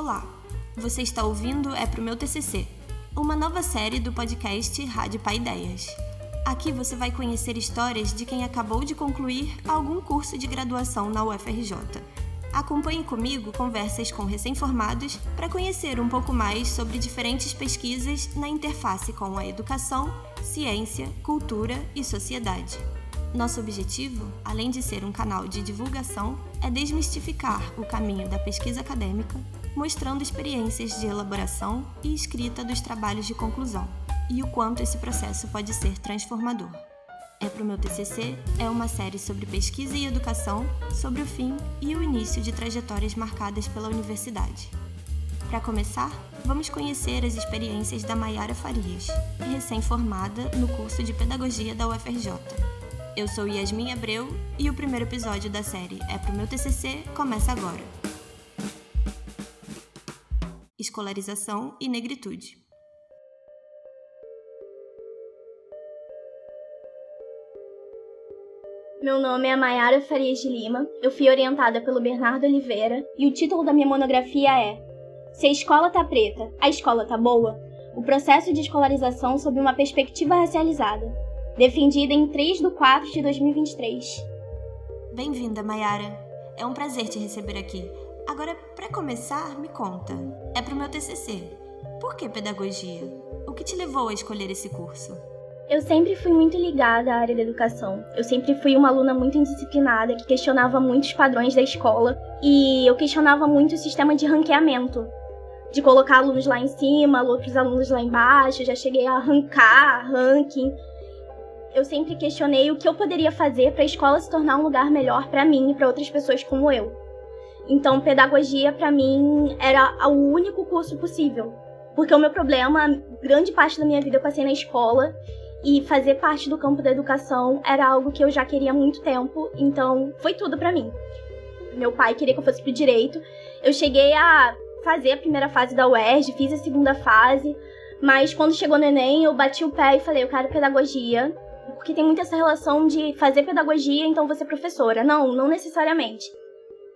Olá, você está ouvindo É Pro Meu TCC, uma nova série do podcast Rádio Paideias. Aqui você vai conhecer histórias de quem acabou de concluir algum curso de graduação na UFRJ. Acompanhe comigo conversas com recém-formados para conhecer um pouco mais sobre diferentes pesquisas na interface com a educação, ciência, cultura e sociedade. Nosso objetivo, além de ser um canal de divulgação, é desmistificar o caminho da pesquisa acadêmica, mostrando experiências de elaboração e escrita dos trabalhos de conclusão e o quanto esse processo pode ser transformador. É pro meu TCC é uma série sobre pesquisa e educação, sobre o fim e o início de trajetórias marcadas pela universidade. Para começar, vamos conhecer as experiências da Maiara Farias, recém-formada no curso de Pedagogia da UFRJ. Eu sou Yasmin Abreu e o primeiro episódio da série É Pro Meu TCC começa agora. Escolarização e negritude. Meu nome é Maiara Farias de Lima, eu fui orientada pelo Bernardo Oliveira e o título da minha monografia é Se a escola tá preta, a escola tá boa? O processo de escolarização sob uma perspectiva racializada defendida em 3 de 4 de 2023. Bem-vinda, Mayara. É um prazer te receber aqui. Agora, para começar, me conta. É pro meu TCC. Por que pedagogia? O que te levou a escolher esse curso? Eu sempre fui muito ligada à área da educação. Eu sempre fui uma aluna muito indisciplinada que questionava muitos padrões da escola e eu questionava muito o sistema de ranqueamento. De colocar alunos lá em cima, outros alunos lá embaixo, já cheguei a arrancar ranking eu sempre questionei o que eu poderia fazer para a escola se tornar um lugar melhor para mim e para outras pessoas como eu. Então, pedagogia para mim era o único curso possível, porque o meu problema, grande parte da minha vida eu passei na escola e fazer parte do campo da educação era algo que eu já queria há muito tempo, então foi tudo para mim. Meu pai queria que eu fosse pro direito. Eu cheguei a fazer a primeira fase da UERJ, fiz a segunda fase, mas quando chegou no ENEM, eu bati o pé e falei, eu quero pedagogia porque tem muito essa relação de fazer pedagogia, então você é professora. Não, não necessariamente.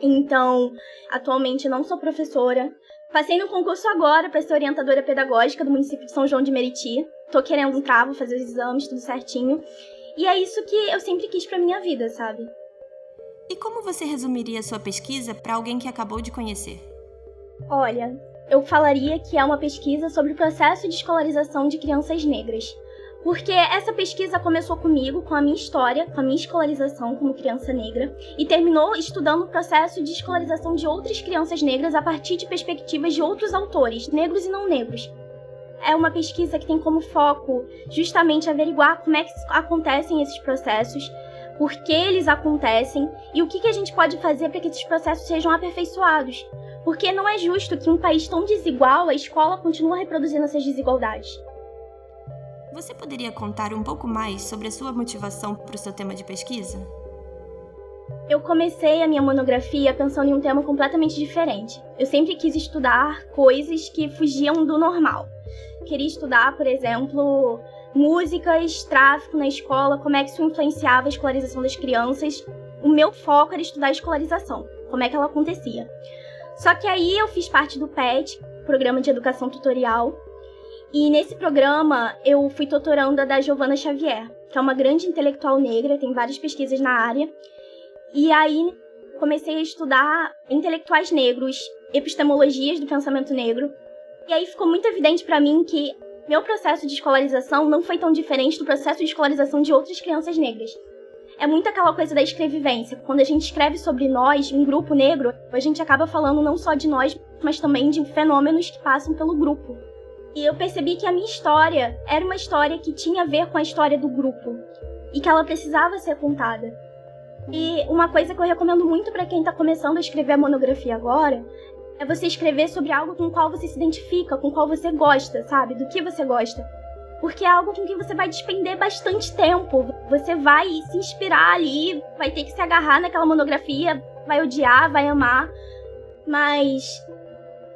Então, atualmente não sou professora. Passei no concurso agora para ser orientadora pedagógica do município de São João de Meriti. Tô querendo entrar, vou fazer os exames, tudo certinho. E é isso que eu sempre quis para minha vida, sabe? E como você resumiria a sua pesquisa para alguém que acabou de conhecer? Olha, eu falaria que é uma pesquisa sobre o processo de escolarização de crianças negras. Porque essa pesquisa começou comigo, com a minha história, com a minha escolarização como criança negra, e terminou estudando o processo de escolarização de outras crianças negras a partir de perspectivas de outros autores, negros e não negros. É uma pesquisa que tem como foco justamente averiguar como é que acontecem esses processos, por que eles acontecem e o que, a gente pode fazer para que esses processos sejam aperfeiçoados. Porque não é justo que um país tão desigual a escola continue reproduzindo essas desigualdades. Você poderia contar um pouco mais sobre a sua motivação para o seu tema de pesquisa? Eu comecei a minha monografia pensando em um tema completamente diferente. Eu sempre quis estudar coisas que fugiam do normal. Queria estudar, por exemplo, músicas, tráfico na escola, como é que isso influenciava a escolarização das crianças. O meu foco era estudar a escolarização, como é que ela acontecia. Só que aí eu fiz parte do PET, Programa de Educação Tutorial, e nesse programa eu fui tutoranda da Giovanna Xavier, que é uma grande intelectual negra, tem várias pesquisas na área. E aí comecei a estudar intelectuais negros, epistemologias do pensamento negro. E aí ficou muito evidente para mim que meu processo de escolarização não foi tão diferente do processo de escolarização de outras crianças negras. É muito aquela coisa da escrevivência. Quando a gente escreve sobre nós, um grupo negro, a gente acaba falando não só de nós, mas também de fenômenos que passam pelo grupo. E eu percebi que a minha história era uma história que tinha a ver com a história do grupo e que ela precisava ser contada. E uma coisa que eu recomendo muito para quem está começando a escrever a monografia agora é você escrever sobre algo com o qual você se identifica, com o qual você gosta, sabe? Do que você gosta. Porque é algo com que você vai despender bastante tempo. Você vai se inspirar ali, vai ter que se agarrar naquela monografia, vai odiar, vai amar. Mas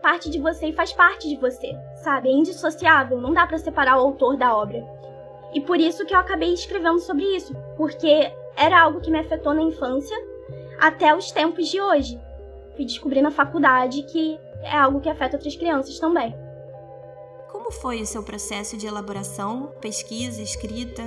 parte de você e faz parte de você, sabe? É indissociável, não dá para separar o autor da obra. E por isso que eu acabei escrevendo sobre isso, porque era algo que me afetou na infância até os tempos de hoje. Fui descobrir na faculdade que é algo que afeta outras crianças também. Como foi o seu processo de elaboração, pesquisa, escrita?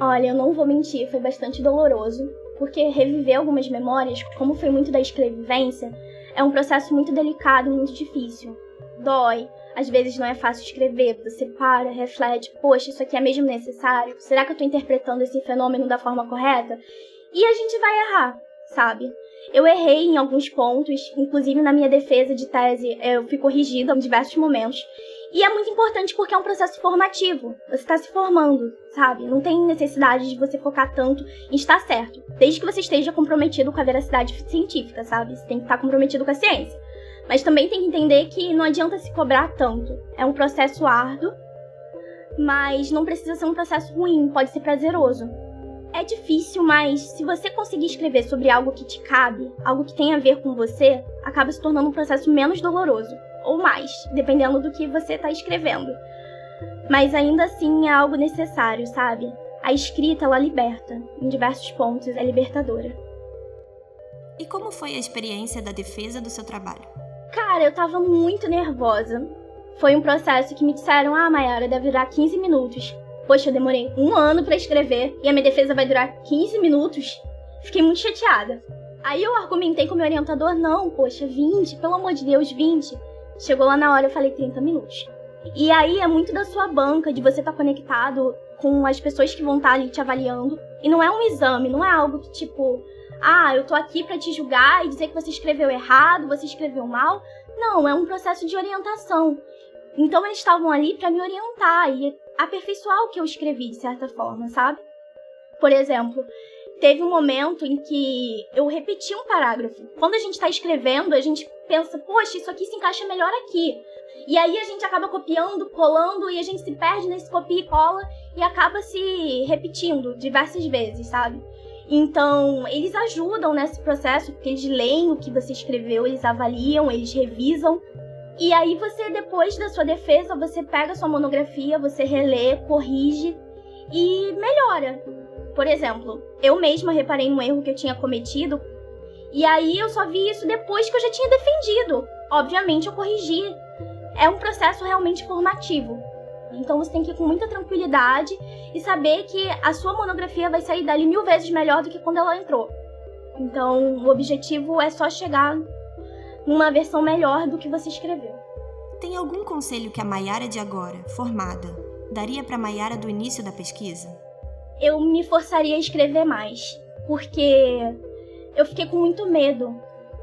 Olha, eu não vou mentir, foi bastante doloroso, porque reviver algumas memórias, como foi muito da escrevivência, é um processo muito delicado e muito difícil. Dói, às vezes não é fácil escrever, você para, reflete, poxa, isso aqui é mesmo necessário? Será que eu estou interpretando esse fenômeno da forma correta? E a gente vai errar, sabe? Eu errei em alguns pontos, inclusive na minha defesa de tese, eu fui corrigida em diversos momentos. E é muito importante porque é um processo formativo. Você está se formando, sabe? Não tem necessidade de você focar tanto em estar certo. Desde que você esteja comprometido com a veracidade científica, sabe? Você tem que estar comprometido com a ciência. Mas também tem que entender que não adianta se cobrar tanto. É um processo árduo, mas não precisa ser um processo ruim, pode ser prazeroso. É difícil, mas se você conseguir escrever sobre algo que te cabe, algo que tem a ver com você, acaba se tornando um processo menos doloroso, ou mais, dependendo do que você está escrevendo. Mas ainda assim é algo necessário, sabe? A escrita ela liberta, em diversos pontos é libertadora. E como foi a experiência da defesa do seu trabalho? Cara, eu tava muito nervosa. Foi um processo que me disseram: ah, Mayara, deve durar 15 minutos. Poxa, eu demorei um ano para escrever e a minha defesa vai durar 15 minutos. Fiquei muito chateada. Aí eu argumentei com o meu orientador: não, poxa, 20, pelo amor de Deus, 20. Chegou lá na hora, eu falei 30 minutos. E aí é muito da sua banca, de você estar tá conectado com as pessoas que vão estar tá ali te avaliando. E não é um exame, não é algo que tipo, ah, eu tô aqui para te julgar e dizer que você escreveu errado, você escreveu mal. Não, é um processo de orientação. Então eles estavam ali para me orientar e aperfeiçoar o que eu escrevi de certa forma, sabe? Por exemplo, teve um momento em que eu repeti um parágrafo. Quando a gente está escrevendo, a gente pensa, poxa, isso aqui se encaixa melhor aqui. E aí a gente acaba copiando, colando e a gente se perde nesse copia e cola e acaba se repetindo diversas vezes, sabe? Então, eles ajudam nesse processo, porque eles leem o que você escreveu, eles avaliam, eles revisam. E aí você, depois da sua defesa, você pega sua monografia, você relê, corrige e melhora. Por exemplo, eu mesma reparei num erro que eu tinha cometido, e aí eu só vi isso depois que eu já tinha defendido. Obviamente eu corrigi. É um processo realmente formativo. Então você tem que ir com muita tranquilidade e saber que a sua monografia vai sair dali mil vezes melhor do que quando ela entrou. Então o objetivo é só chegar numa versão melhor do que você escreveu. Tem algum conselho que a Maiara de agora, formada, daria para a Maiara do início da pesquisa? Eu me forçaria a escrever mais, porque eu fiquei com muito medo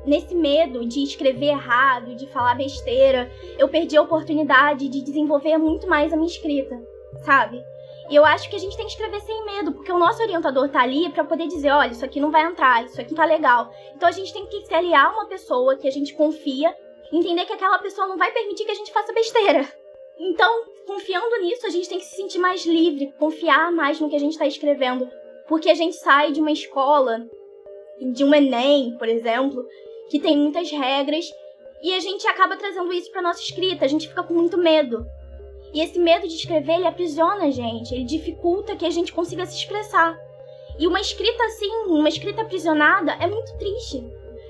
nesse medo de escrever errado, de falar besteira, eu perdi a oportunidade de desenvolver muito mais a minha escrita, sabe? E eu acho que a gente tem que escrever sem medo, porque o nosso orientador tá ali para poder dizer, olha, isso aqui não vai entrar, isso aqui tá legal. Então a gente tem que se aliar a uma pessoa que a gente confia, entender que aquela pessoa não vai permitir que a gente faça besteira. Então, confiando nisso, a gente tem que se sentir mais livre, confiar mais no que a gente está escrevendo. Porque a gente sai de uma escola, de um Enem, por exemplo, que tem muitas regras e a gente acaba trazendo isso para nossa escrita, a gente fica com muito medo. E esse medo de escrever, ele aprisiona a gente, ele dificulta que a gente consiga se expressar. E uma escrita assim, uma escrita aprisionada, é muito triste.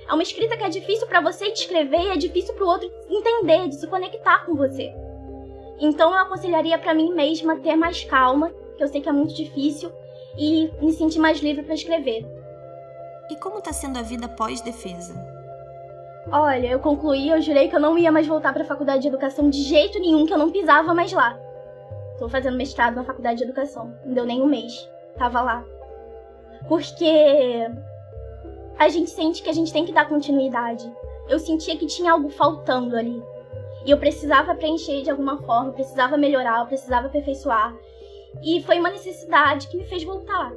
É uma escrita que é difícil para você descrever e é difícil para o outro entender, de se conectar com você. Então eu aconselharia para mim mesma ter mais calma, que eu sei que é muito difícil, e me sentir mais livre para escrever. E como está sendo a vida pós-defesa? Olha, eu concluí, eu jurei que eu não ia mais voltar para a faculdade de educação de jeito nenhum, que eu não pisava mais lá. Tô fazendo mestrado na faculdade de educação. Não deu nem um mês. Tava lá. Porque a gente sente que a gente tem que dar continuidade. Eu sentia que tinha algo faltando ali. E eu precisava preencher de alguma forma, eu precisava melhorar, eu precisava aperfeiçoar. E foi uma necessidade que me fez voltar.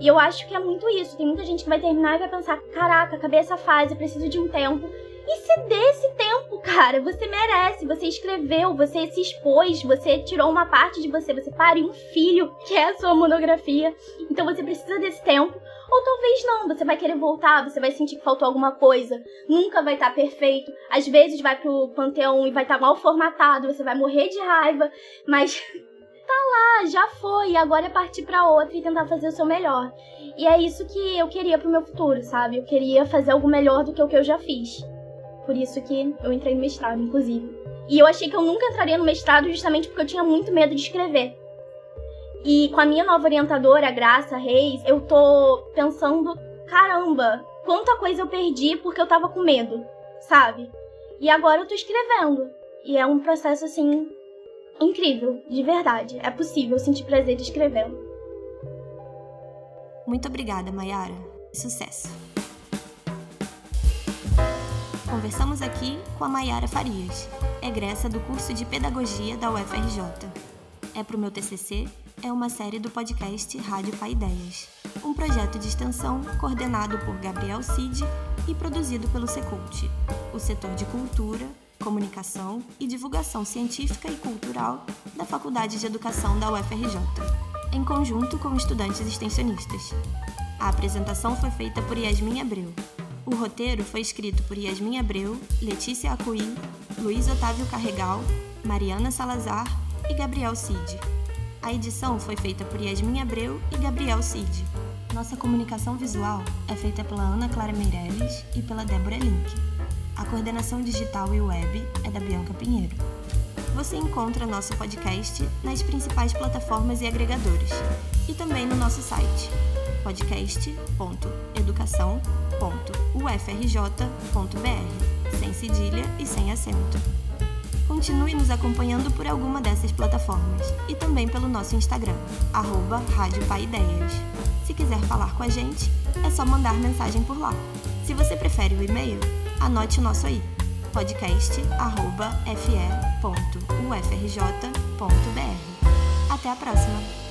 E eu acho que é muito isso. Tem muita gente que vai terminar e vai pensar: caraca, acabei essa fase, preciso de um tempo. E se dê esse tempo, cara. Você merece. Você escreveu, você se expôs, você tirou uma parte de você, você pariu um filho, que é a sua monografia. Então você precisa desse tempo. Ou talvez não, você vai querer voltar, você vai sentir que faltou alguma coisa, nunca vai estar tá perfeito. Às vezes vai pro panteão e vai estar tá mal formatado, você vai morrer de raiva, mas tá lá, já foi, agora é partir para outra e tentar fazer o seu melhor. E é isso que eu queria pro meu futuro, sabe? Eu queria fazer algo melhor do que o que eu já fiz. Por isso que eu entrei no mestrado, inclusive. E eu achei que eu nunca entraria no mestrado justamente porque eu tinha muito medo de escrever. E com a minha nova orientadora, Graça Reis, eu tô pensando, caramba, quanta coisa eu perdi porque eu tava com medo, sabe? E agora eu tô escrevendo. E é um processo assim incrível, de verdade. É possível sentir prazer escrevendo. Muito obrigada, Mayara. Sucesso. Conversamos aqui com a Mayara Farias, egressa do curso de Pedagogia da UFRJ. É pro meu TCC é uma série do podcast Rádio Paideias, um projeto de extensão coordenado por Gabriel Cid e produzido pelo Secult, o setor de cultura, comunicação e divulgação científica e cultural da Faculdade de Educação da UFRJ, em conjunto com estudantes extensionistas. A apresentação foi feita por Yasmin Abreu. O roteiro foi escrito por Yasmin Abreu, Letícia Acuí, Luiz Otávio Carregal, Mariana Salazar e Gabriel Cid. A edição foi feita por Yasmin Abreu e Gabriel Cid. Nossa comunicação visual é feita pela Ana Clara Meirelles e pela Débora Link. A coordenação digital e web é da Bianca Pinheiro. Você encontra nosso podcast nas principais plataformas e agregadores e também no nosso site podcast.educação.ufrj.br, sem cedilha e sem acento. Continue nos acompanhando por alguma dessas plataformas e também pelo nosso Instagram, arroba. Se quiser falar com a gente, é só mandar mensagem por lá. Se você prefere o e-mail, anote o nosso aí, podcast.fe.ufrj.br. Até a próxima!